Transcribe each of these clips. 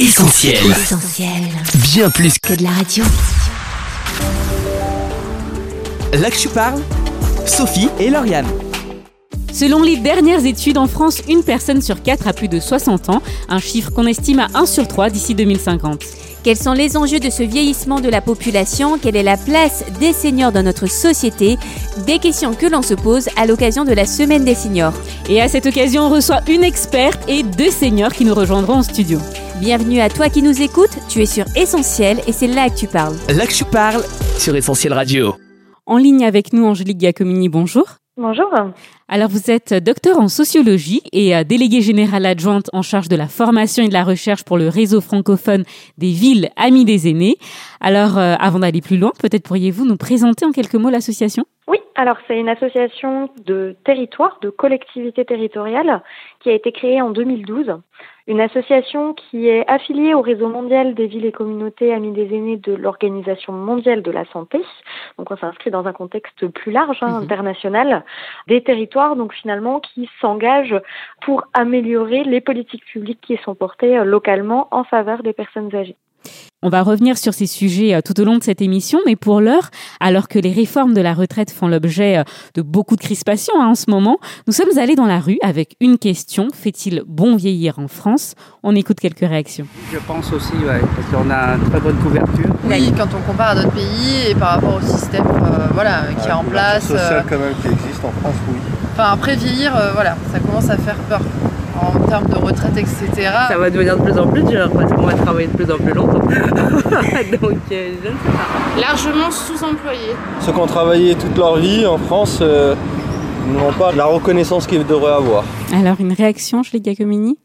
Essentiel. Essentiel. Bien plus que Que de la radio. là que je parle, Sophie et Lauriane. Selon les dernières études en France, une personne sur quatre a plus de 60 ans, un chiffre qu'on estime à 1 sur 3 d'ici 2050. Quels sont les enjeux de ce vieillissement de la population? Quelle est la place des seniors dans notre société? Des questions que l'on se pose à l'occasion de la semaine des seniors. Et à cette occasion, on reçoit une experte et deux seniors qui nous rejoindront en studio. Bienvenue à toi qui nous écoutes, tu es sur Essentiel et c'est là que tu parles. Là que je parle sur Essentiel Radio. En ligne avec nous, Angélique Giacomini, bonjour. Bonjour. Alors vous êtes docteur en sociologie et euh, déléguée générale adjointe en charge de la formation et de la recherche pour le réseau francophone des villes amies des aînés. Alors euh, avant d'aller plus loin, peut-être pourriez-vous nous présenter en quelques mots l'association? Oui, alors c'est une association de territoire, de collectivité territoriale qui a été créée en 2012. Une association qui est affiliée au réseau mondial des villes et communautés amies des aînés de l'Organisation mondiale de la santé. Donc on s'inscrit dans un contexte plus large, hein, Mhm. international, des territoires donc finalement qui s'engagent pour améliorer les politiques publiques qui sont portées localement en faveur des personnes âgées. On va revenir sur ces sujets euh, tout au long de cette émission, mais pour l'heure, alors que les réformes de la retraite font l'objet euh, de beaucoup de crispations hein, en ce moment, nous sommes allés dans la rue avec une question fait-il bon vieillir en France? On écoute quelques réactions. Je pense aussi, ouais, parce qu'on a une très bonne couverture. Oui, quand on compare à d'autres pays et par rapport au système euh, voilà, qui est en place. social euh, quand même qui existe en France, oui. Enfin, après vieillir, euh, voilà, ça commence à faire peur. En termes de retraite, etc. Ça va devenir de plus en plus dur parce qu'on va travailler de plus en plus longtemps. Donc euh, je ne sais pas. largement sous-employés. Ceux qui ont travaillé toute leur vie en France euh, n'ont pas la reconnaissance qu'ils devraient avoir. Alors, une réaction, Angélique Giacomini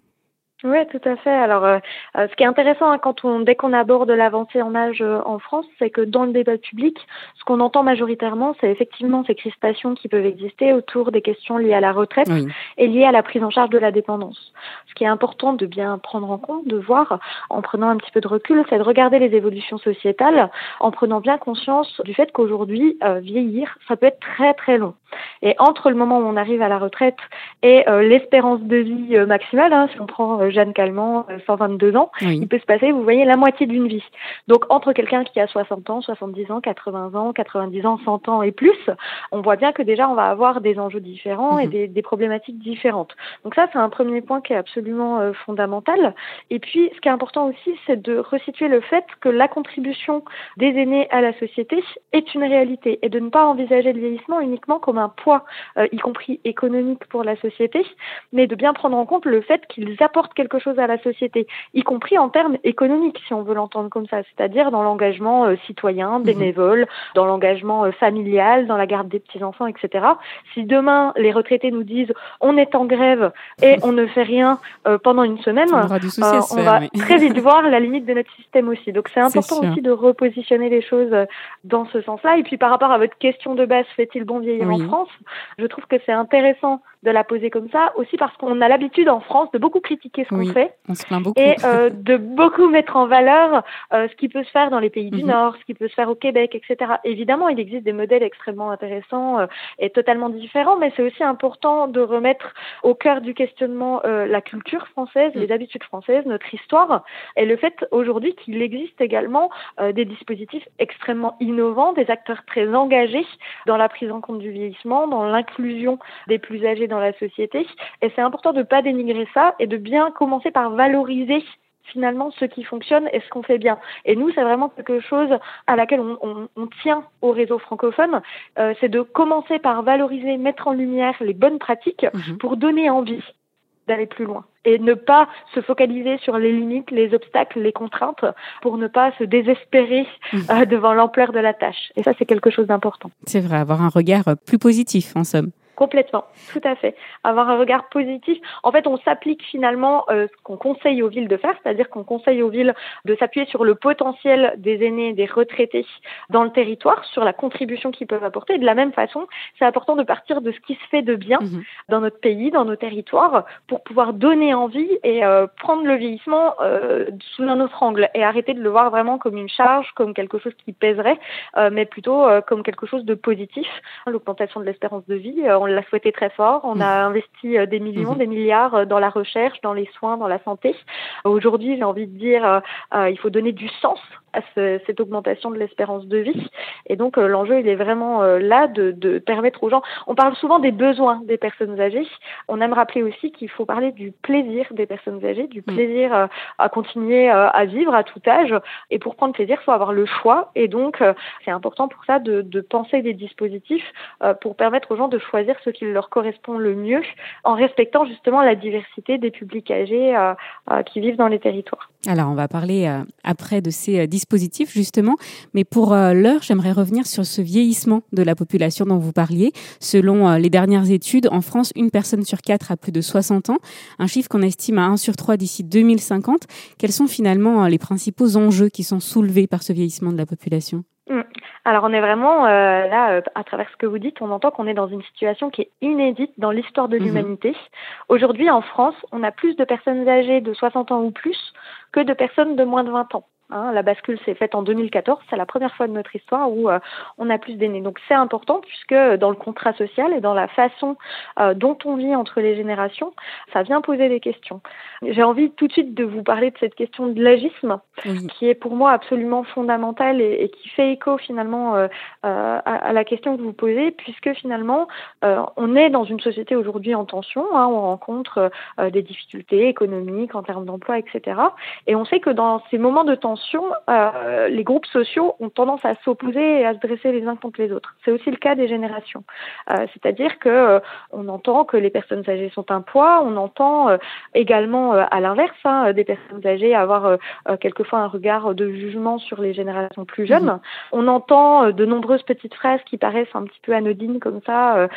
Oui, tout à fait. Alors, euh, euh, ce qui est intéressant hein, quand on, dès qu'on aborde l'avancée en âge euh, en France, c'est que dans le débat public, ce qu'on entend majoritairement, c'est effectivement ces crispations qui peuvent exister autour des questions liées à la retraite Oui. et liées à la prise en charge de la dépendance. Ce qui est important de bien prendre en compte, de voir, en prenant un petit peu de recul, c'est de regarder les évolutions sociétales, en prenant bien conscience du fait qu'aujourd'hui, euh, vieillir, ça peut être très très long. Et entre le moment où on arrive à la retraite et euh, l'espérance de vie maximale, hein, si on prend Jeanne Calment, euh, 122 ans, Oui. il peut se passer, vous voyez, la moitié d'une vie. Donc entre quelqu'un qui a 60 ans, 70 ans, 80 ans, 90 ans, 100 ans et plus, on voit bien que déjà on va avoir des enjeux différents et Mhm. des, des problématiques différentes. Donc ça, c'est un premier point qui est absolument euh, fondamental. Et puis, ce qui est important aussi, c'est de resituer le fait que la contribution des aînés à la société est une réalité et de ne pas envisager le vieillissement uniquement comme un poids, euh, y compris économique pour la société, mais de bien prendre en compte le fait qu'ils apportent quelque chose à la société, y compris en termes économiques, si on veut l'entendre comme ça, c'est-à-dire dans l'engagement euh, citoyen, bénévole, dans l'engagement euh, familial, dans la garde des petits-enfants, etc. Si demain, les retraités nous disent on est en grève et on ne fait rien euh, pendant une semaine, On souci faire, va mais- très vite voir la limite de notre système aussi. Donc c'est important aussi de repositionner les choses dans ce sens-là. Et puis par rapport à votre question de base, fait-il bon vieillir Oui. en France? Je trouve que c'est intéressant de la poser comme ça, aussi parce qu'on a l'habitude en France de beaucoup critiquer ce qu'on Oui. fait On se plaint beaucoup. et euh, de beaucoup mettre en valeur euh, ce qui peut se faire dans les pays du Mhm. Nord, ce qui peut se faire au Québec, etc. Évidemment, il existe des modèles extrêmement intéressants euh, et totalement différents, mais c'est aussi important de remettre au cœur du questionnement euh, la culture française, Mhm. les habitudes françaises, notre histoire, et le fait aujourd'hui qu'il existe également euh, des dispositifs extrêmement innovants, des acteurs très engagés dans la prise en compte du vieillissement, dans l'inclusion des plus âgés dans la société. Et c'est important de ne pas dénigrer ça et de bien commencer par valoriser finalement ce qui fonctionne et ce qu'on fait bien. Et nous, c'est vraiment quelque chose à laquelle on, on- on tient au réseau francophone, euh, c'est de commencer par valoriser, mettre en lumière les bonnes pratiques Mhm. pour donner envie d'aller plus loin et ne pas se focaliser sur les limites, les obstacles, les contraintes pour ne pas se désespérer Mhm. euh, devant l'ampleur de la tâche. Et ça, c'est quelque chose d'important. C'est vrai, avoir un regard plus positif en somme. Complètement, tout à fait. Avoir un regard positif. En fait, on s'applique finalement euh, ce qu'on conseille aux villes de faire, c'est-à-dire qu'on conseille aux villes de s'appuyer sur le potentiel des aînés, des retraités dans le territoire, sur la contribution qu'ils peuvent apporter. De la même façon, c'est important de partir de ce qui se fait de bien Mhm. dans notre pays, dans nos territoires, pour pouvoir donner envie et euh, prendre le vieillissement euh, sous un autre angle et arrêter de le voir vraiment comme une charge, comme quelque chose qui pèserait, euh, mais plutôt euh, comme quelque chose de positif. L'augmentation de l'espérance de vie, euh, on l'a souhaité très fort. On a investi des millions, des milliards dans la recherche, dans les soins, dans la santé. Aujourd'hui, j'ai envie de dire, il faut donner du sens à ce, cette augmentation de l'espérance de vie. Et donc euh, l'enjeu, il est vraiment euh, là de, de, permettre aux gens. On parle souvent des besoins des personnes âgées. On aime rappeler aussi qu'il faut parler du plaisir des personnes âgées, du mm. plaisir euh, à continuer à vivre à tout âge. Et pour prendre plaisir, il faut avoir le choix. Et donc c'est important pour ça de, de penser des dispositifs pour permettre aux gens de choisir ce qui leur correspond le mieux, en respectant justement la diversité des publics âgés qui vivent dans les territoires. Alors on va parler après de ces dispositifs positif justement. Mais pour euh, l'heure, j'aimerais revenir sur ce vieillissement de la population dont vous parliez. Selon euh, les dernières études, en France, une personne sur quatre a plus de 60 ans, un chiffre qu'on estime à 1 sur 3 d'ici 2050. Quels sont finalement euh, les principaux enjeux qui sont soulevés par ce vieillissement de la population? Alors on est vraiment là, à travers ce que vous dites, on entend qu'on est dans une situation qui est inédite dans l'histoire de mmh l'humanité. Aujourd'hui en France, on a plus de personnes âgées de 60 ans ou plus que de personnes de moins de 20 ans. Hein, la bascule s'est faite en 2014, c'est la première fois de notre histoire où euh, on a plus d'aînés. Donc c'est important puisque dans le contrat social et dans la façon euh, dont on vit entre les générations, ça vient poser des questions. J'ai envie tout de suite de vous parler de cette question de l'agisme, qui est pour moi absolument fondamentale et, qui fait écho finalement euh, à, la question que vous posez, puisque finalement on est dans une société aujourd'hui en tension, hein, on rencontre des difficultés économiques en termes d'emploi, etc. Et on sait que dans ces moments de tension euh, les groupes sociaux ont tendance à s'opposer et à se dresser les uns contre les autres. C'est aussi le cas des générations. Euh, c'est-à-dire que euh, on entend que les personnes âgées sont un poids, on entend également à l'inverse hein, des personnes âgées avoir quelquefois un regard de jugement sur les générations plus jeunes. Mhm. On entend de nombreuses petites phrases qui paraissent un petit peu anodines comme ça,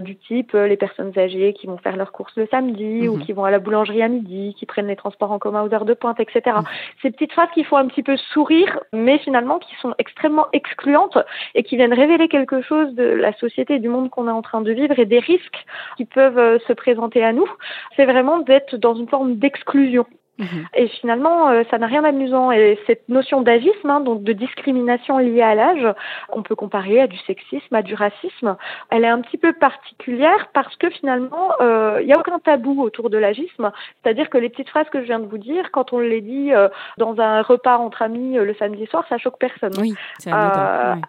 du type les personnes âgées qui vont faire leurs courses le samedi ou mhm. qui vont à la boulangerie à midi, qui prennent les transports en commun aux heures de pointe, etc. Mhm. Ces petites phrases qu'il faut un petit peu sourire, mais finalement qui sont extrêmement excluantes et qui viennent révéler quelque chose de la société et du monde qu'on est en train de vivre et des risques qui peuvent euh, se présenter à nous. C'est vraiment d'être dans une forme d'exclusion. Mhm. Et finalement, euh, ça n'a rien d'amusant. Et cette notion d'agisme, hein, donc de discrimination liée à l'âge, on peut comparer à du sexisme, à du racisme. Elle est un petit peu particulière parce que finalement, euh, il n'y a aucun tabou autour de l'agisme. C'est-à-dire que les petites phrases que je viens de vous dire, quand on les dit euh, dans un repas entre amis le samedi soir, ça choque personne. Oui,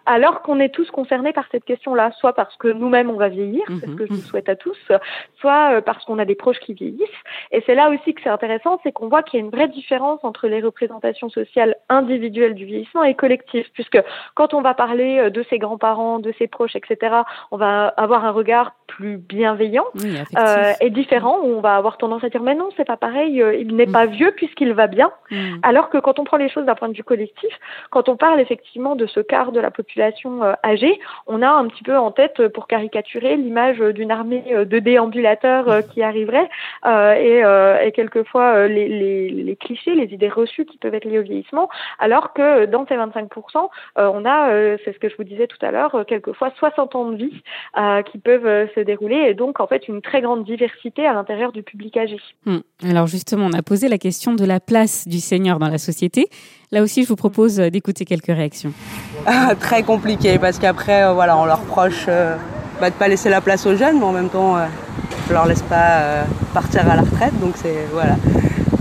alors qu'on est tous concernés par cette question-là, soit parce que nous-mêmes on va vieillir, c'est ce mhm. que je vous souhaite à tous, soit parce qu'on a des proches qui vieillissent. Et c'est là aussi que c'est intéressant, c'est qu'on voit qu'il y a une vraie différence entre les représentations sociales individuelles du vieillissement et collectives, puisque quand on va parler euh, de ses grands-parents, de ses proches, etc., on va avoir un regard plus bienveillant euh, et différent, où on va avoir tendance à dire mais non, c'est pas pareil, euh, il n'est mm. pas vieux puisqu'il va bien, mm. alors que quand on prend les choses d'un point de vue collectif, quand on parle effectivement de ce quart de la population âgée, on a un petit peu en tête, pour caricaturer, l'image d'une armée de déambulateurs qui arriverait et, et quelquefois les les, clichés, les idées reçues qui peuvent être liées au vieillissement, alors que dans ces 25%, euh, on a, euh, c'est ce que je vous disais tout à l'heure, euh, quelquefois 60 ans de vie qui peuvent se dérouler et donc en fait une très grande diversité à l'intérieur du public âgé. Hmm. Alors justement, on a posé la question de la place du seigneur dans la société. Là aussi, je vous propose d'écouter quelques réactions. Ah, très compliqué parce qu'après, voilà, on leur reproche bah, de pas laisser la place aux jeunes, mais en même temps, on leur laisse pas partir à la retraite. Donc c'est voilà,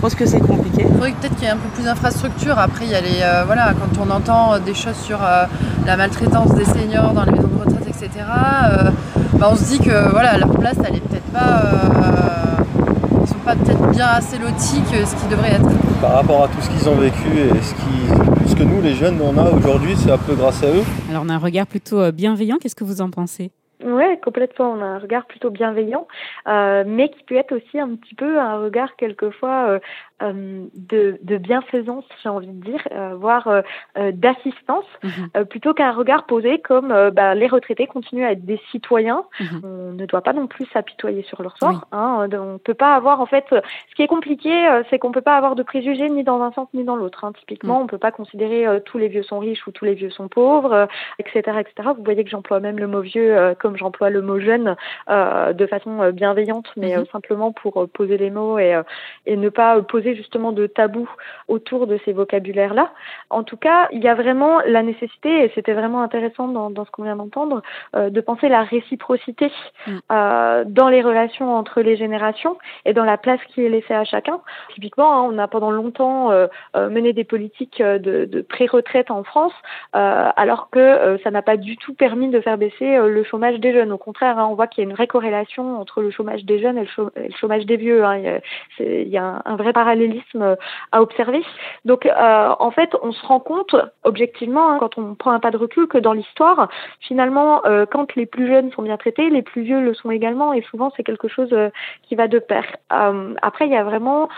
pense que c'est compliqué. Il faudrait peut-être qu'il y ait un peu plus d'infrastructures. Après, il y a les, euh, voilà, quand on entend euh, des choses sur euh, la maltraitance des seniors dans les maisons de retraite, etc., bah, on se dit que voilà, leur place, elle est peut-être pas. ils sont pas peut-être bien assez lotis que ce qui devrait être. Par rapport à tout ce qu'ils ont vécu et ce, qui, ce que nous, les jeunes, on a aujourd'hui, c'est un peu grâce à eux. Alors, on a un regard plutôt bienveillant. Qu'est-ce que vous en pensez? Oui, complètement. On a un regard plutôt bienveillant, euh, mais qui peut être aussi un petit peu un regard quelquefois euh, de, de, bienfaisance, j'ai envie de dire, euh, voire euh, d'assistance, mhm. plutôt qu'un regard posé comme bah, les retraités continuent à être des citoyens. Mhm. On ne doit pas non plus s'apitoyer sur leur sort. Hein, on peut pas avoir, en fait, ce qui est compliqué, c'est qu'on peut pas avoir de préjugés ni dans un sens ni dans l'autre. Hein. Typiquement, mhm. on peut pas considérer tous les vieux sont riches ou tous les vieux sont pauvres, etc., etc. Vous voyez que j'emploie même le mot vieux comme j'emploie le mot jeune de façon bienveillante, mais simplement pour poser les mots et, et ne pas poser justement de tabou autour de ces vocabulaires-là. En tout cas, il y a vraiment la nécessité, et c'était vraiment intéressant dans, dans ce qu'on vient d'entendre, de penser la réciprocité mm. dans les relations entre les générations et dans la place qui est laissée à chacun. Typiquement, hein, on a pendant longtemps mené des politiques de, de pré-retraite en France, alors que ça n'a pas du tout permis de faire baisser le chômage des jeunes. Au contraire, hein, on voit qu'il y a une vraie corrélation entre le chômage des jeunes et le, chômage des vieux. Hein. Il y a, un, vrai parallélisme à observer. Donc, en fait, on se rend compte objectivement, quand on prend un pas de recul, que dans l'histoire, finalement, quand les plus jeunes sont bien traités, les plus vieux le sont également, et souvent c'est quelque chose qui va de pair. après, il y a vraiment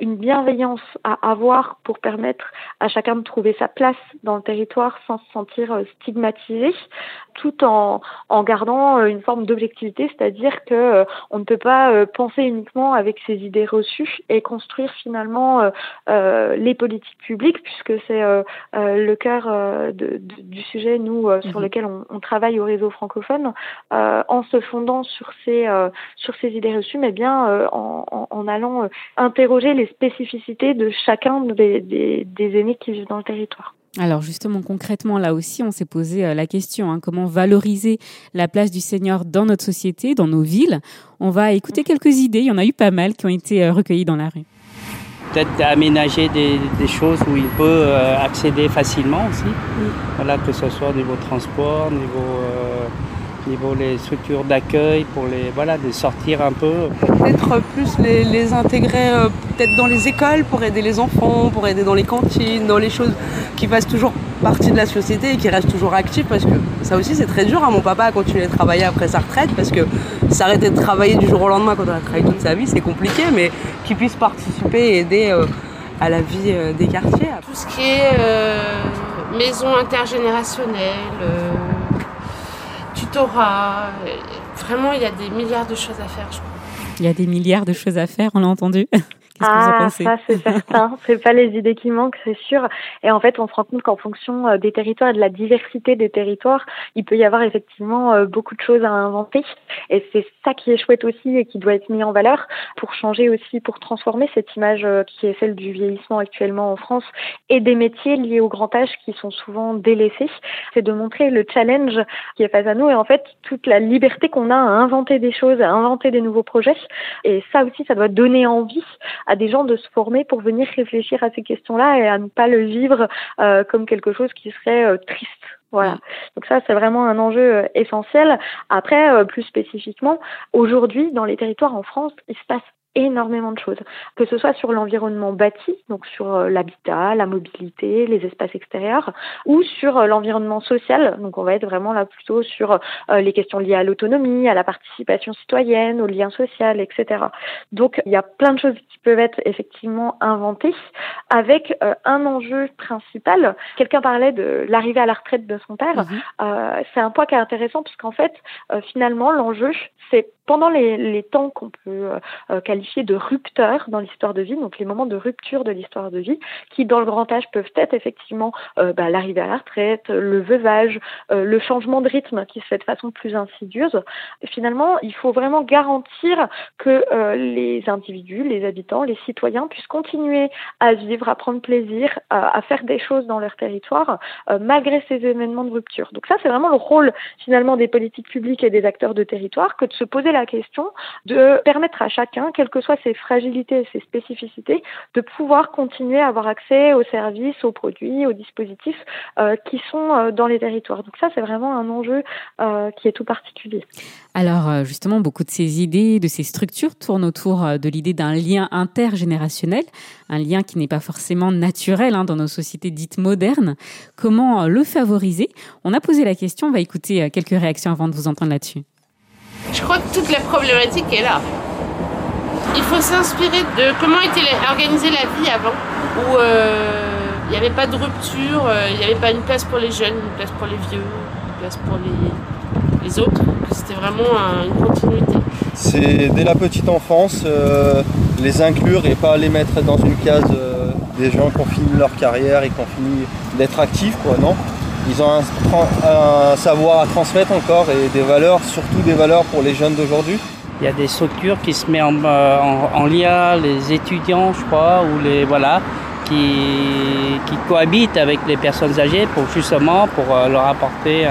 une bienveillance à avoir pour permettre à chacun de trouver sa place dans le territoire sans se sentir euh, stigmatisé, tout en, en gardant euh, une forme d'objectivité, c'est-à-dire que euh, on ne peut pas penser uniquement avec ses idées reçues et construire finalement les politiques publiques, puisque c'est le cœur de, du sujet, nous, sur mhm. lequel on, on, travaille au réseau francophone, en se fondant sur ces, sur ces idées reçues, mais bien en, en, allant interroger les spécificités de chacun des, des, des aînés qui vivent dans le territoire. Alors justement, concrètement, là aussi, on s'est posé euh, la question, hein, comment valoriser la place du Seigneur dans notre société, dans nos villes. On va écouter quelques idées, il y en a eu pas mal qui ont été euh, recueillies dans la rue. Peut-être aménager des, choses où il peut euh, accéder facilement aussi, voilà, que ce soit au niveau transport, au niveau niveau les structures d'accueil, pour les voilà, de sortir un peu. Peut-être plus les, les intégrer euh, peut-être dans les écoles pour aider les enfants, pour aider dans les cantines, dans les choses qui fassent toujours partie de la société et qui restent toujours actifs parce que ça aussi c'est très dur. Hein. Mon papa a continué de travailler après sa retraite parce que s'arrêter de travailler du jour au lendemain quand on a travaillé toute sa vie c'est compliqué, mais qu'il puisse participer et aider euh, à la vie euh, des quartiers. Tout ce qui est maison intergénérationnelle tutorat. Vraiment, il y a des milliards de choses à faire, je crois. Il y a des milliards de choses à faire, on l'a entendu. ah, ça c'est certain. c'est pas les idées qui manquent, c'est sûr. Et en fait, on se rend compte qu'en fonction euh, des territoires et de la diversité des territoires, il peut y avoir effectivement euh, beaucoup de choses à inventer. Et c'est ça qui est chouette aussi et qui doit être mis en valeur pour changer aussi, pour transformer cette image euh, qui est celle du vieillissement actuellement en France et des métiers liés au grand âge qui sont souvent délaissés. C'est de montrer le challenge qui est face à nous et en fait toute la liberté qu'on a à inventer des choses, à inventer des nouveaux projets. Et ça aussi, ça doit donner envie à des gens de se former pour venir réfléchir à ces questions-là et à ne pas le vivre euh, comme quelque chose qui serait euh, triste. Voilà. Mm. Donc ça, c'est vraiment un enjeu euh, essentiel. Après, plus spécifiquement, aujourd'hui, dans les territoires en France, il se passe énormément de choses, que ce soit sur l'environnement bâti, donc sur euh, l'habitat, la mobilité, les espaces extérieurs, ou sur euh, l'environnement social. Donc on va être vraiment là plutôt sur euh, les questions liées à l'autonomie, à la participation citoyenne, au lien social, etc. Donc il y a plein de choses qui peuvent être effectivement inventées avec un enjeu principal. Quelqu'un parlait de l'arrivée à la retraite de son père. Mhm. c'est un point qui est intéressant puisqu'en fait, finalement, l'enjeu, c'est pendant les, les temps qu'on peut qualifier de rupteurs dans l'histoire de vie, donc les moments de rupture de l'histoire de vie, qui dans le grand âge peuvent être effectivement euh, bah, l'arrivée à la retraite, le veuvage, euh, le changement de rythme qui se fait de façon plus insidieuse. finalement, il faut vraiment garantir que euh, les individus, les habitants, les citoyens puissent continuer à vivre, à prendre plaisir, à, faire des choses dans leur territoire, malgré ces événements de rupture. Donc ça, c'est vraiment le rôle finalement des politiques publiques et des acteurs de territoire que de se poser la question de permettre à chacun, quel que soient ses fragilités et ses spécificités, de pouvoir continuer à avoir accès aux services, aux produits, aux dispositifs euh, qui sont euh, dans les territoires. Donc ça, c'est vraiment un enjeu euh, qui est tout particulier. Alors justement, beaucoup de ces idées, de ces structures tournent autour de l'idée d'un lien intergénérationnel, un lien qui n'est pas forcément naturel hein, dans nos sociétés dites modernes. Comment le favoriser? On a posé la question, on va écouter quelques réactions avant de vous entendre là-dessus. Je crois que toute la problématique est là il faut s'inspirer de comment était organisée la vie avant, où euh, il n'y avait pas de rupture, euh, il n'y avait pas une place pour les jeunes, une place pour les vieux, une place pour les, autres. C'était vraiment une continuité. C'est dès la petite enfance, euh, les inclure et pas les mettre dans une case des gens qui ont fini leur carrière et qui ont fini d'être actifs, quoi, non ils ont un, savoir à transmettre encore et des valeurs, surtout des valeurs pour les jeunes d'aujourd'hui. Il y a des structures qui se mettent en, en, lien, les étudiants, je crois, ou les voilà, qui, qui, cohabitent avec les personnes âgées pour justement pour leur apporter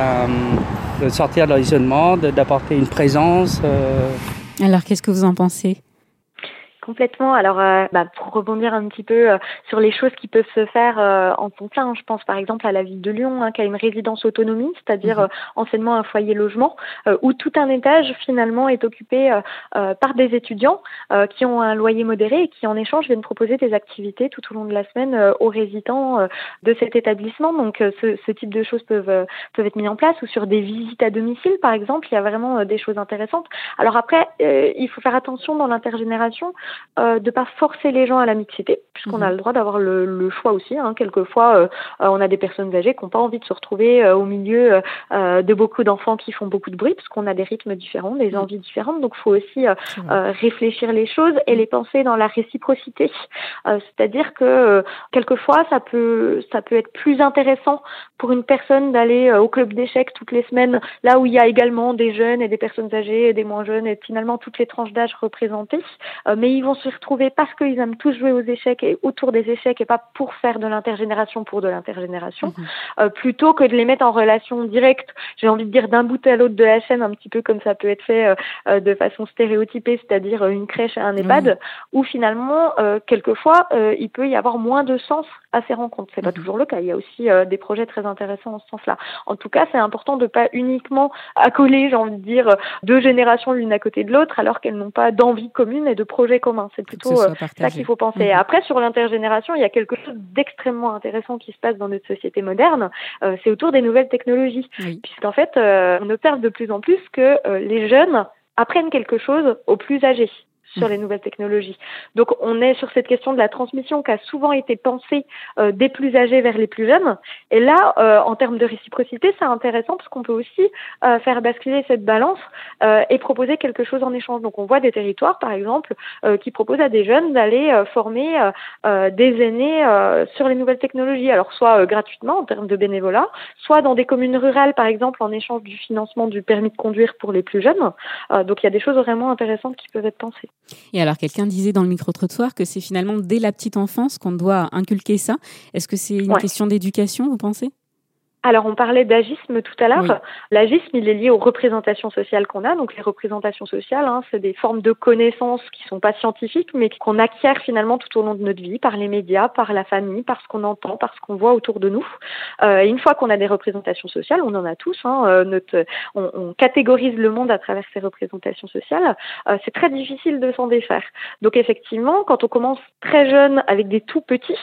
de sortir de l'isolement, d'apporter une présence. Alors, qu'est-ce que vous en pensez? Complètement. Alors, euh, bah, pour rebondir un petit peu euh, sur les choses qui peuvent se faire euh, en son sein, je pense par exemple à la ville de Lyon, hein, qui a une résidence autonomie, c'est-à-dire mhm. enseignement un foyer logement, où tout un étage finalement est occupé par des étudiants qui ont un loyer modéré et qui en échange viennent proposer des activités tout au long de la semaine aux résidents de cet établissement. Donc, ce, ce, type de choses peuvent peuvent être mis en place ou sur des visites à domicile, par exemple, il y a vraiment des choses intéressantes. Alors après, il faut faire attention dans l'intergénération euh, de pas forcer les gens à la mixité, puisqu'on a mhm. le droit d'avoir le, le, choix aussi. Hein. Quelquefois, euh, euh, on a des personnes âgées qui n'ont pas envie de se retrouver euh, au milieu de beaucoup d'enfants qui font beaucoup de bruit, parce qu'on a des rythmes différents, des mhm. envies différentes. Donc, il faut aussi réfléchir les choses et les penser dans la réciprocité. C'est-à-dire que quelquefois, ça peut, ça peut être plus intéressant pour une personne d'aller au club d'échecs toutes les semaines, là où il y a également des jeunes et des personnes âgées et des moins jeunes et finalement toutes les tranches d'âge représentées. mais ils vont se retrouver parce qu'ils aiment tous jouer aux échecs et autour des échecs et pas pour faire de l'intergénération pour de l'intergénération, mhm. euh, plutôt que de les mettre en relation directe, j'ai envie de dire d'un bout à l'autre de la chaîne, un petit peu comme ça peut être fait euh, euh, de façon stéréotypée, c'est-à-dire une crèche et un EHPAD, où finalement, quelquefois, il peut y avoir moins de sens à ces rencontres. C'est pas mhm. toujours le cas. Il y a aussi des projets très intéressants en ce sens-là. En tout cas, c'est important de pas uniquement accoler, j'ai envie de dire, deux générations l'une à côté de l'autre, alors qu'elles n'ont pas d'envie commune et de projet commun. C'est plutôt euh, ça qu'il faut penser. Mhm. Après, sur l'intergénération, il y a quelque chose d'extrêmement intéressant qui se passe dans notre société moderne. Euh, c'est autour des nouvelles technologies. Puisqu'en fait, euh, on observe de plus en plus que les jeunes apprennent quelque chose aux plus âgés sur les nouvelles technologies. Donc on est sur cette question de la transmission qui a souvent été pensée euh, des plus âgés vers les plus jeunes. Et là, euh, en termes de réciprocité, c'est intéressant parce qu'on peut aussi euh, faire basculer cette balance et proposer quelque chose en échange. Donc on voit des territoires, par exemple, qui proposent à des jeunes d'aller former des aînés sur les nouvelles technologies. Alors soit gratuitement en termes de bénévolat, soit dans des communes rurales, par exemple, en échange du financement du permis de conduire pour les plus jeunes. donc il y a des choses vraiment intéressantes qui peuvent être pensées. Et alors, quelqu'un disait dans le micro-trottoir que c'est finalement dès la petite enfance qu'on doit inculquer ça. Est-ce que c'est une question d'éducation, vous pensez? Alors, on parlait d'agisme tout à l'heure. L'agisme, il est lié aux représentations sociales qu'on a. Donc, les représentations sociales, hein, c'est des formes de connaissances qui sont pas scientifiques, mais qu'on acquiert finalement tout au long de notre vie par les médias, par la famille, par ce qu'on entend, par ce qu'on voit autour de nous. Euh, et une fois qu'on a des représentations sociales, on en a tous. Hein, euh, notre, on, on, catégorise le monde à travers ces représentations sociales. Euh, c'est très difficile de s'en défaire. Donc, effectivement, quand on commence très jeune avec des tout petits,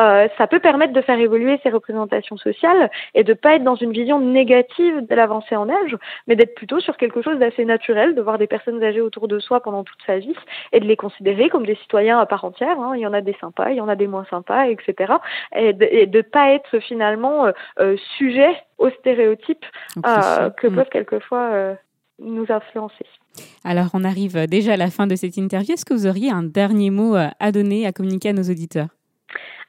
euh, ça peut permettre de faire évoluer ces représentations sociales et de pas être dans une vision négative de l'avancée en âge, mais d'être plutôt sur quelque chose d'assez naturel, de voir des personnes âgées autour de soi pendant toute sa vie et de les considérer comme des citoyens à part entière. Hein. Il y en a des sympas, il y en a des moins sympas, etc. Et de, ne pas être finalement euh, euh, sujet aux stéréotypes euh, que mm. peuvent quelquefois nous influencer. Alors, on arrive déjà à la fin de cette interview. Est-ce que vous auriez un dernier mot à donner, à communiquer à nos auditeurs?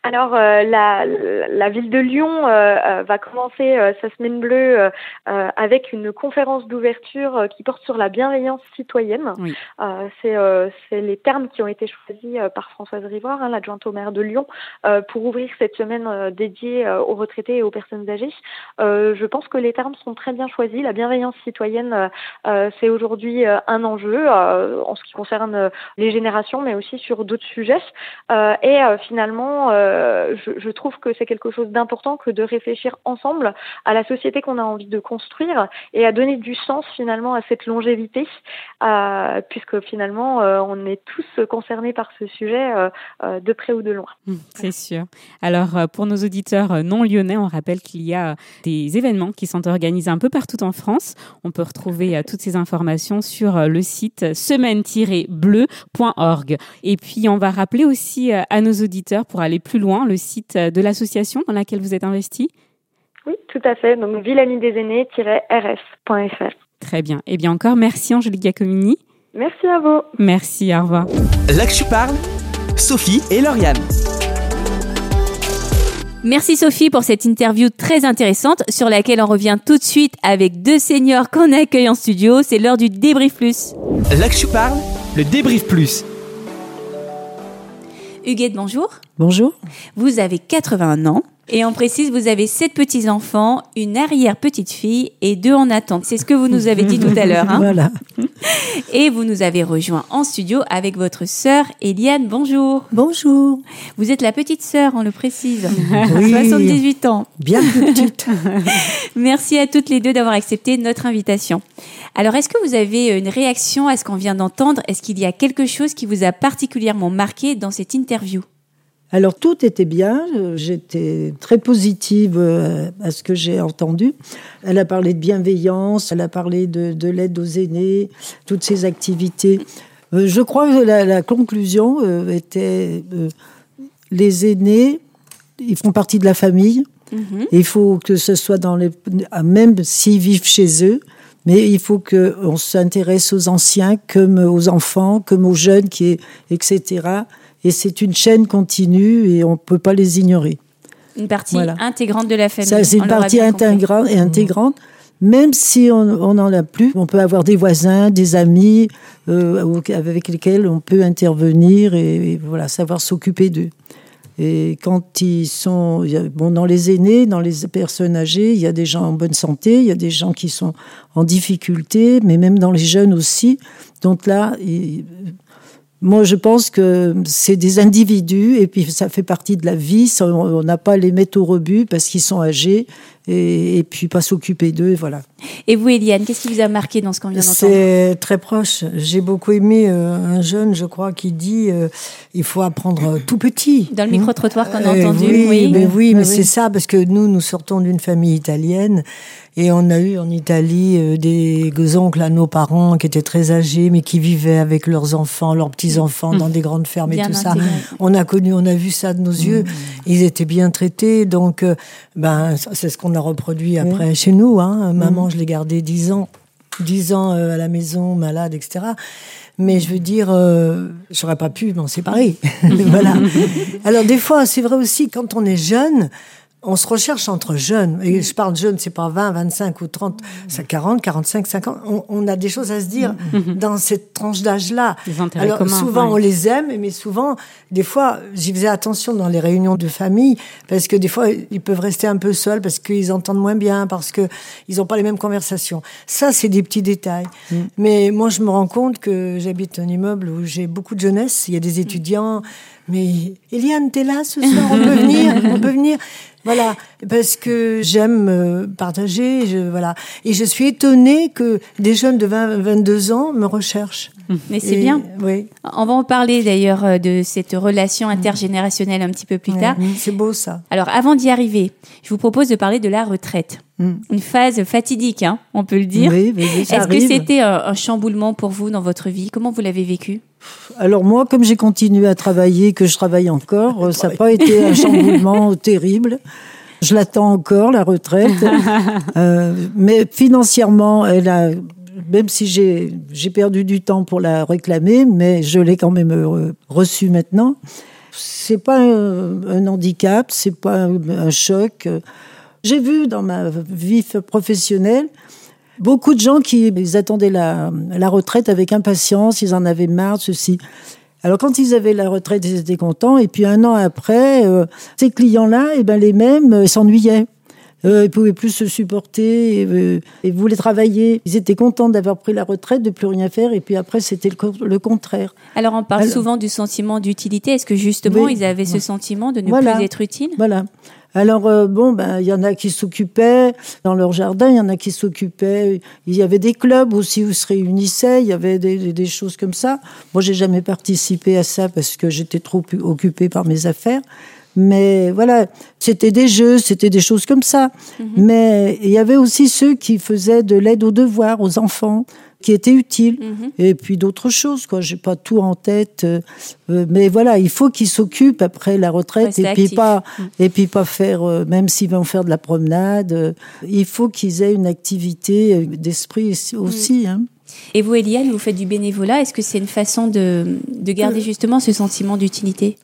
Alors euh, la, la, ville de Lyon euh, euh, va commencer sa semaine bleue avec une conférence d'ouverture qui porte sur la bienveillance citoyenne. c'est les termes qui ont été choisis par Françoise Rivoire, hein, l'adjointe au maire de Lyon, pour ouvrir cette semaine dédiée aux retraités et aux personnes âgées. je pense que les termes sont très bien choisis. La bienveillance citoyenne, c'est aujourd'hui un enjeu en ce qui concerne les générations, mais aussi sur d'autres sujets. et finalement euh, je, trouve que c'est quelque chose d'important que de réfléchir ensemble à la société qu'on a envie de construire et à donner du sens finalement à cette longévité, euh, puisque finalement euh, on est tous concernés par ce sujet de près ou de loin. Mmh, c'est sûr. Alors pour nos auditeurs non lyonnais, on rappelle qu'il y a des événements qui sont organisés un peu partout en France. On peut retrouver toutes ces informations sur le site semaine-bleu.org. Et puis on va rappeler aussi à nos auditeurs pour aller plus loin loin le site de l'association dans laquelle vous êtes investi Oui, tout à fait. Donc, des aînés-rs.fr. Très bien. Et eh bien encore, merci Angélique Giacomini. Merci à vous. Merci, au revoir. Là que je parle, Sophie et Lauriane. Merci Sophie pour cette interview très intéressante sur laquelle on revient tout de suite avec deux seniors qu'on accueille en studio. C'est l'heure du débrief plus. Là que je parle, le débrief plus. Huguette, bonjour. Bonjour. Vous avez 81 ans. Et on précise, vous avez sept petits-enfants, une arrière-petite-fille et deux en attente. C'est ce que vous nous avez dit tout à l'heure. Hein Voilà. et vous nous avez rejoint en studio avec votre sœur Eliane. Bonjour. Bonjour. Vous êtes la petite sœur, on le précise. Oui. 78 ans. Bien petite. Merci à toutes les deux d'avoir accepté notre invitation. Alors, est-ce que vous avez une réaction à ce qu'on vient d'entendre? Est-ce qu'il y a quelque chose qui vous a particulièrement marqué dans cette interview? Alors tout était bien, j'étais très positive euh, à ce que j'ai entendu. Elle a parlé de bienveillance, elle a parlé de, de l'aide aux aînés, toutes ces activités. Euh, Je crois que la, la conclusion euh, était euh, les aînés, ils font partie de la famille. Mhm. Il faut que ce soit dans les, même s'ils vivent chez eux, mais il faut que on s'intéresse aux anciens comme aux enfants, comme aux jeunes, qui etc. Et c'est une chaîne continue et on peut pas les ignorer. Une partie Voilà. intégrante de la famille. Ça, c'est une partie intégrante et intégrante. Même si on n'en a plus, on peut avoir des voisins, des amis euh, avec lesquels on peut intervenir et, et voilà savoir s'occuper d'eux. Et quand ils sont, bon, dans les aînés, dans les personnes âgées, il y a des gens en bonne santé, il y a des gens qui sont en difficulté, mais même dans les jeunes aussi. Donc là, moi, je pense que c'est des individus et puis ça fait partie de la vie. On n'a pas à les mettre au rebut parce qu'ils sont âgés et, et puis pas s'occuper d'eux. et Voilà. Et vous, Eliane, qu'est-ce qui vous a marqué dans ce qu'on vient d'entendre? C'est très proche. J'ai beaucoup aimé euh, un jeune, je crois, qui dit euh, il faut apprendre tout petit. Dans le micro-trottoir qu'on a Euh, entendu, oui, oui. mais, oui, Oui, mais oui. c'est ça, parce que nous, nous sortons d'une famille italienne et on a eu en Italie euh, des oncles à nos parents qui étaient très âgés, mais qui vivaient avec leurs enfants, leurs petits-enfants dans des grandes fermes et tout ça. On a connu, on a vu ça de nos yeux. Ils étaient bien traités, donc euh, ben c'est ce qu'on reproduit après chez nous. Hein. Maman, je l'ai gardé dix ans, dix ans euh, à la maison, malade, etc. Mais je veux dire, euh, j'aurais pas pu m'en séparer. voilà. Alors des fois, c'est vrai aussi quand on est jeune. On se recherche entre jeunes. Et je parle jeunes, c'est pas 20, 25 ou 30, c'est 40, 45, 50. On, on a des choses à se dire dans cette tranche d'âge-là. Alors communs, souvent, ouais. on les aime, mais souvent, des fois, j'y faisais attention dans les réunions de famille, parce que des fois, ils peuvent rester un peu seuls, parce qu'ils entendent moins bien, parce que ils n'ont pas les mêmes conversations. Ça, c'est des petits détails. Mais moi, je me rends compte que j'habite un immeuble où j'ai beaucoup de jeunesse, il y a des étudiants, mais Eliane, t'es là ce soir, on peut venir, on peut venir. Voilà, parce que j'aime euh, partager, je, voilà. Et je suis étonnée que des jeunes de 20, 22 ans me recherchent. Mais c'est bien. Oui. On va en parler d'ailleurs euh, de cette relation intergénérationnelle un petit peu plus tard. C'est beau ça. Alors, avant d'y arriver, je vous propose de parler de la retraite. Une phase fatidique, hein, on peut le dire. Oui, Est-ce que c'était un, un chamboulement pour vous dans votre vie? Comment vous l'avez vécu? Alors moi, comme j'ai continué à travailler, que je travaille encore, euh, ça n'a pas été un chamboulement terrible. Je l'attends encore, la retraite. Euh, mais financièrement, elle a, même si j'ai perdu du temps pour la réclamer, mais je l'ai quand même euh, reçue maintenant. C'est pas un, un handicap, c'est pas un, choc. J'ai vu dans ma vie professionnelle beaucoup de gens qui attendaient la, la retraite avec impatience, ils en avaient marre, ceci. Alors quand ils avaient la retraite, ils étaient contents, et puis un an après, euh, ces clients-là, eh ben, les mêmes euh, s'ennuyaient. Euh, ils pouvaient plus se supporter et, euh, et voulaient travailler. Ils étaient contents d'avoir pris la retraite, de plus rien faire, et puis après c'était le, co- le contraire. Alors, on parle Alors- souvent du sentiment d'utilité. Est-ce que justement, Oui. ils avaient ce sentiment de ne Voilà. plus être utiles? Voilà. Alors, euh, bon, ben, il y en a qui s'occupaient dans leur jardin, il y en a qui s'occupaient. Il y avait des clubs aussi où se réunissaient, il y avait des, des- des choses comme ça. Moi, j'ai jamais participé à ça parce que j'étais trop occupée par mes affaires. Mais voilà, c'était des jeux, c'était des choses comme ça. Mais il y avait aussi ceux qui faisaient de l'aide aux devoirs, aux enfants, qui étaient utiles. Et puis d'autres choses, quoi. J'ai pas tout en tête. euh, euh, mais voilà, il faut qu'ils s'occupent après la retraite Rester et puis actifs. pas et puis pas faire, euh, même s'ils vont faire de la promenade, euh, il faut qu'ils aient une activité d'esprit aussi- aussi. Hein. Et vous, Eliane, vous faites du bénévolat. Est-ce que c'est une façon de, de garder justement ce sentiment d'utilité?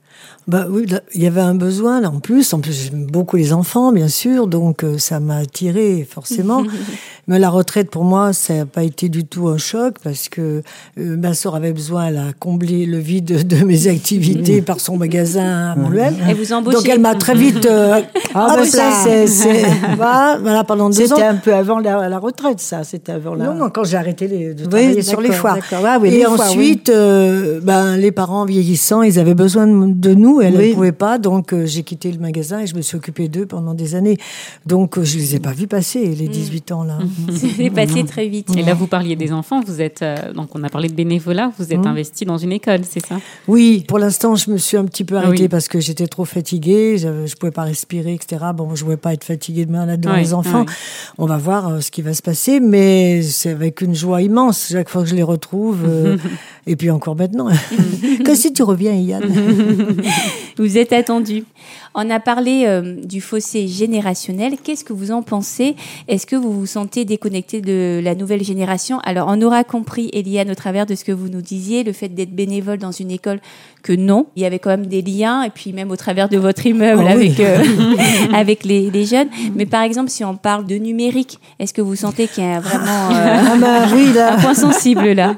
Bah oui, il y avait un besoin là, en plus. En plus, j'aime beaucoup les enfants, bien sûr, donc euh, ça m'a attiré forcément. Mais la retraite pour moi, ça n'a pas été du tout un choc parce que euh, ma sœur avait besoin, elle a comblé le vide de mes activités par son magasin à Montluel. Et vous embauchez. Donc elle m'a très vite. euh, Ah, bah, ça, c'est- c'est- voilà, voilà, pendant deux ans. C'était un peu avant la, la retraite, ça. C'était avant la. Non, non, quand j'ai arrêté les- de Oui, travailler sur les foires. Ah oui, et les foires, ensuite, euh, ben, les parents vieillissants, ils avaient besoin de, de nous, elles Oui. ne pouvaient pas, donc euh, j'ai quitté le magasin et je me suis occupée d'eux pendant des années. Donc euh, je les ai pas vus passer, les 18 ans là. C'est passé très vite. Et là, vous parliez des enfants. Vous êtes euh, donc on a parlé de bénévolat. Vous êtes Mhm. investi dans une école, c'est ça? Oui, pour l'instant, je me suis un petit peu Ah arrêtée oui. parce que j'étais trop fatiguée, je, je pouvais pas respirer, etc. Bon, je voulais pas être fatiguée de malade devant Oui, les enfants. oui. On va voir euh, ce qui va se passer, mais c'est avec une joie immense chaque fois que je les retrouve. euh, et puis encore maintenant. que si tu reviens, Yann. Vous êtes attendu. On a parlé euh, du fossé générationnel. Qu'est-ce que vous en pensez? Est-ce que vous vous sentez déconnecté de la nouvelle génération? Alors, on aura compris, Eliane, au travers de ce que vous nous disiez, le fait d'être bénévole dans une école, que non, il y avait quand même des liens, et puis même au travers de votre immeuble Oh oui. avec, euh, avec les, les jeunes. Mais par exemple, si on parle de numérique, est-ce que vous sentez qu'il y a vraiment euh, Ah bah oui, là. un point sensible là?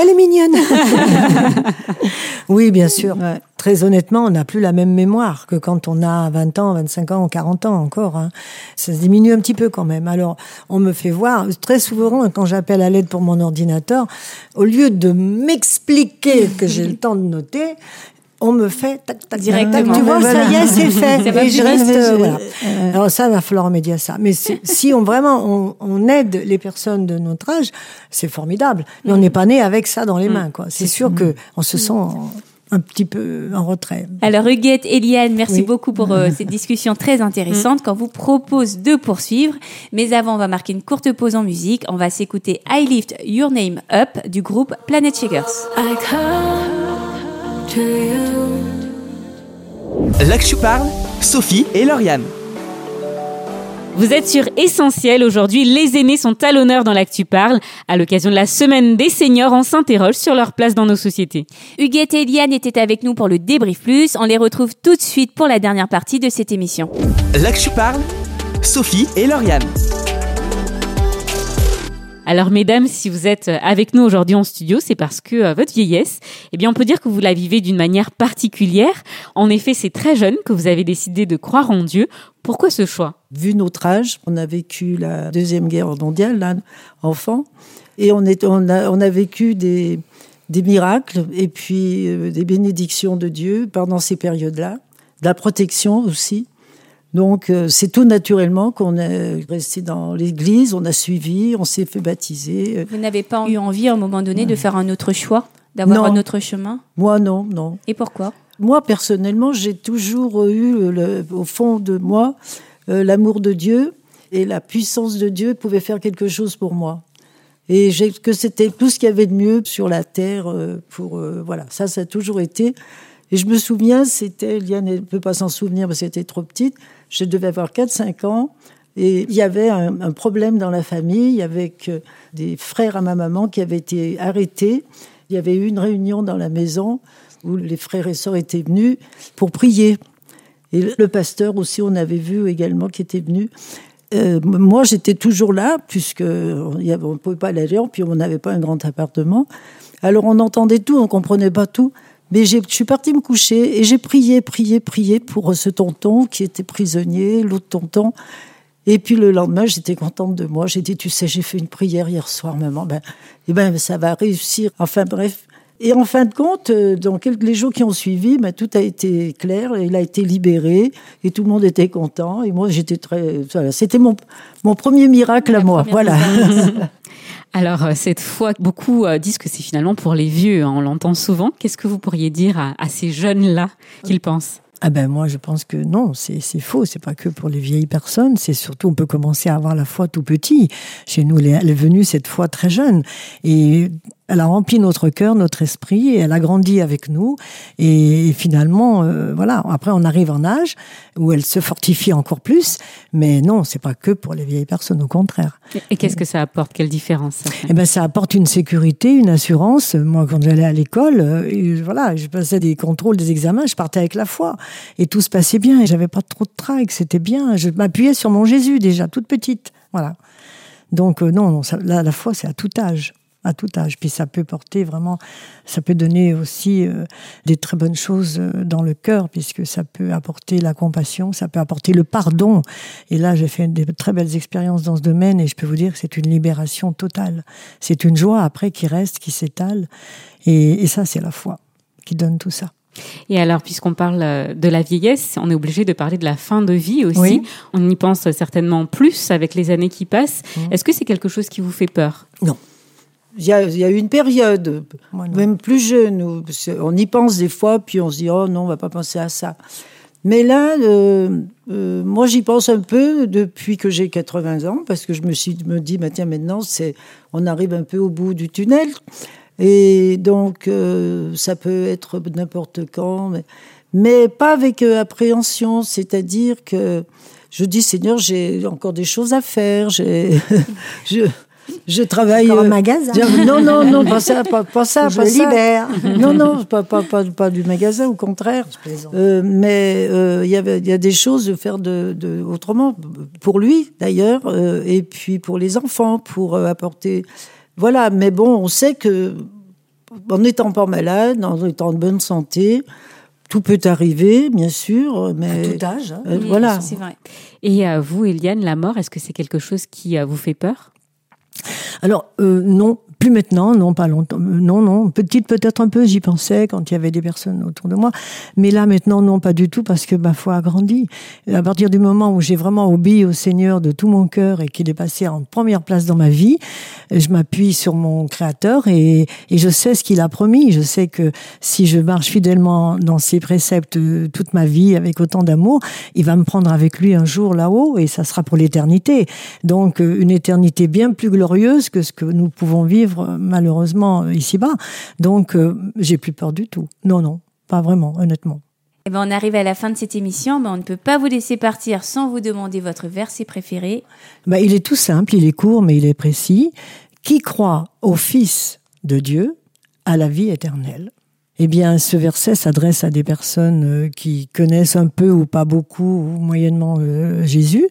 Elle est mignonne. oui, bien sûr. Très honnêtement, on n'a plus la même mémoire que quand on a 20 ans, 25 ans, 40 ans encore. hein. Ça se diminue un petit peu quand même. Alors, on me fait voir, très souvent, quand j'appelle à l'aide pour mon ordinateur, au lieu de m'expliquer que j'ai le temps de noter, on me fait tac, tac, tac, Directement. tac, tu vois, Voilà. ça y est, c'est fait. Et je reste, euh, voilà. Alors ça, il va falloir remédier à ça. Mais si on vraiment on, on aide les personnes de notre âge, c'est formidable. Mais on n'est pas né avec ça dans les mains, quoi. C'est sûr que on se sent en- un petit peu en retrait. Alors Huguette, Eliane, merci Oui. beaucoup pour euh, cette discussion très intéressante qu'on vous propose de poursuivre. Mais avant, on va marquer une courte pause en musique. On va s'écouter I Lift Your Name Up du groupe Planet Shakers. Là que je parle, Sophie et Lauriane. Vous êtes sur Essentiel. Aujourd'hui, les aînés sont à l'honneur dans l'Actu Parle. À l'occasion de la semaine des seniors, on s'interroge sur leur place dans nos sociétés. Huguette et Eliane étaient avec nous pour le débrief plus. On les retrouve tout de suite pour la dernière partie de cette émission. Je parle, Sophie et Lauriane. Alors, mesdames, si vous êtes avec nous aujourd'hui en studio, c'est parce que euh, votre vieillesse, eh bien, on peut dire que vous la vivez d'une manière particulière. En effet, c'est très jeune que vous avez décidé de croire en Dieu. Pourquoi ce choix? Vu notre âge, on a vécu la Deuxième Guerre mondiale, là, enfant, et on, a, vécu des, des miracles et puis euh, des bénédictions de Dieu pendant ces périodes-là, de la protection aussi. Donc, euh, c'est tout naturellement qu'on est resté dans l'église, on a suivi, on s'est fait baptiser. Vous n'avez pas eu envie à un moment donné de faire un autre choix, d'avoir un autre chemin? Moi, non, non. Et pourquoi? Moi, personnellement, j'ai toujours eu, le- au fond de moi, euh, l'amour de Dieu et la puissance de Dieu pouvait faire quelque chose pour moi. Et que c'était tout ce qu'il y avait de mieux sur la terre euh, pour euh, voilà ça ça a toujours été et je me souviens c'était Liane ne peut pas s'en souvenir parce qu'elle était trop petite je devais avoir 4-5 ans et il y avait un, problème dans la famille avec euh, des frères à ma maman qui avaient été arrêtés il y avait eu une réunion dans la maison où les frères et sœurs étaient venus pour prier et le- pasteur aussi, on avait vu également qui était venu. Euh, moi, j'étais toujours là, puisque on ne pouvait pas aller ailleurs, puis on n'avait pas un grand appartement. Alors, on entendait tout, on comprenait pas tout. Mais je suis partie me coucher et j'ai prié, prié, prié pour ce tonton qui était prisonnier, l'autre tonton. Et puis le lendemain, j'étais contente de moi. J'ai dit, tu sais, j'ai fait une prière hier soir, maman. Ben, eh ben, ça va réussir. Enfin bref. Et en fin de compte, euh, dans quelques les jours qui ont suivi, ben, tout a été clair. Il a été libéré et tout le monde était content. Et moi, j'étais très. voilà, C'était mon, mon premier miracle à moi. Voilà. Alors, euh, cette fois, beaucoup euh, disent que c'est finalement pour les vieux. hein, on l'entend souvent. Qu'est-ce que vous pourriez dire à, à ces jeunes-là qu'ils pensent? Ah ben moi je pense que non, c'est faux, c'est pas que pour les vieilles personnes, c'est surtout on peut commencer à avoir la foi tout petit. Chez nous, elle est venue cette foi très jeune et elle a rempli notre cœur, notre esprit, et elle a grandi avec nous. Et, finalement, euh, voilà. Après, on arrive en âge où elle se fortifie encore plus. Mais non, c'est pas que pour les vieilles personnes, au contraire. Et qu'est-ce que ça apporte? Quelle différence Eh ben, ça apporte une sécurité, une assurance. Moi, quand j'allais à l'école, euh, voilà, je passais des contrôles, des examens, je partais avec la foi, et tout se passait bien. Et j'avais pas trop de trac, c'était bien. Je m'appuyais sur mon Jésus déjà, toute petite. Voilà. Donc euh, non, non la foi, c'est à tout âge à tout âge. Puis ça peut porter vraiment, ça peut donner aussi euh, des très bonnes choses euh, dans le cœur, puisque ça peut apporter la compassion, ça peut apporter le pardon. Et là, j'ai fait des très belles expériences dans ce domaine et je peux vous dire que c'est une libération totale. C'est une joie après qui reste, qui s'étale. Et, ça, c'est la foi qui donne tout ça. Et alors, puisqu'on parle euh, de la vieillesse, on est obligé de parler de la fin de vie aussi. On y pense certainement plus avec les années qui passent. Mmh. Est-ce que c'est quelque chose qui vous fait peur? Non. Il y, a, eu une période, même plus jeune, où on y pense des fois, puis on se dit, oh non, on va pas penser à ça. Mais là, euh, euh, moi, j'y pense un peu depuis que j'ai 80 ans, parce que je me suis me dit, bah, tiens, maintenant, c'est, on arrive un peu au bout du tunnel. Et donc, euh, ça peut être n'importe quand, mais, mais, pas avec appréhension. C'est-à-dire que je dis, Seigneur, j'ai encore des choses à faire. J'ai, je, je travaille. Encore un euh, magasin. Non, non, non, pas ça, pas, pas ça, je libère. Non, non, pas, pas, pas, pas, du magasin, au contraire. Euh, mais euh, il y avait, il y a des choses de faire de, de autrement pour lui d'ailleurs, euh, et puis pour les enfants, pour euh, apporter. Voilà, mais bon, on sait que en n'étant pas malade, en étant de bonne santé, tout peut arriver, bien sûr, mais à tout âge. Hein. voilà. C'est vrai. Et vous, Eliane, la mort, est-ce que c'est quelque chose qui vous fait peur? Alors euh, non, plus maintenant, non, pas longtemps. Euh, non, non, petite peut-être un peu, j'y pensais quand il y avait des personnes autour de moi. Mais là, maintenant, non, pas du tout, parce que ma foi a grandi. à partir du moment où j'ai vraiment obéi au Seigneur de tout mon cœur et qu'il est passé en première place dans ma vie, je m'appuie sur mon Créateur et, et je sais ce qu'il a promis. Je sais que si je marche fidèlement dans ses préceptes euh, toute ma vie avec autant d'amour, il va me prendre avec lui un jour là-haut et ça sera pour l'éternité. Donc, euh, une éternité bien plus glorieuse que ce que nous pouvons vivre malheureusement ici-bas. Donc euh, j'ai plus peur du tout. Non, non, pas vraiment, honnêtement. Eh ben, on arrive à la fin de cette émission, mais on ne peut pas vous laisser partir sans vous demander votre verset préféré. Ben, il est tout simple, il est court, mais il est précis. Qui croit au Fils de Dieu a la vie éternelle? Eh bien, ce verset s'adresse à des personnes euh, qui connaissent un peu ou pas beaucoup ou moyennement euh, Jésus.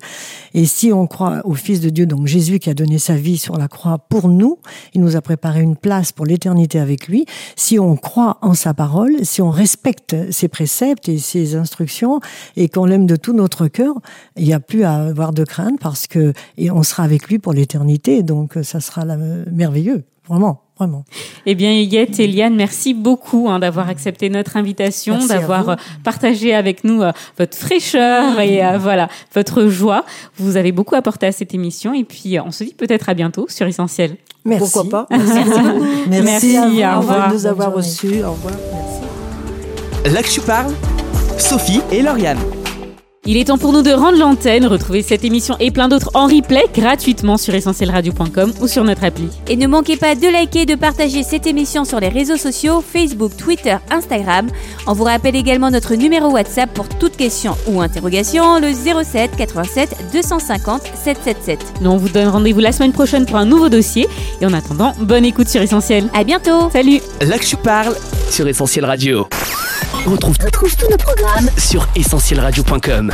Et si on croit au Fils de Dieu, donc Jésus qui a donné sa vie sur la croix pour nous, il nous a préparé une place pour l'éternité avec lui. Si on croit en sa parole, si on respecte ses préceptes et ses instructions et qu'on l'aime de tout notre cœur, il n'y a plus à avoir de crainte parce que et on sera avec lui pour l'éternité. Donc, ça sera merveilleux, vraiment. Vraiment. Eh bien, Huguette et Liane, merci beaucoup hein, d'avoir accepté notre invitation, d'avoir euh, partagé avec nous euh, votre fraîcheur et euh, voilà votre joie. Vous avez beaucoup apporté à cette émission et puis on se dit peut-être à bientôt sur Essentiel. Merci. Pourquoi pas Merci. merci, au revoir. de nous avoir reçus. Au revoir. Merci. Là que je parle, Sophie et Lauriane. Il est temps pour nous de rendre l'antenne. Retrouvez cette émission et plein d'autres en replay gratuitement sur essentielradio.com ou sur notre appli. Et ne manquez pas de liker et de partager cette émission sur les réseaux sociaux Facebook, Twitter, Instagram. On vous rappelle également notre numéro WhatsApp pour toute question ou interrogation, le 07 87 250 777. Nous on vous donne rendez-vous la semaine prochaine pour un nouveau dossier. Et en attendant, bonne écoute sur Essentiel. À bientôt. Salut. Là que je parle sur Essentiel Radio. On retrouve, tous nos programmes sur essentielradio.com.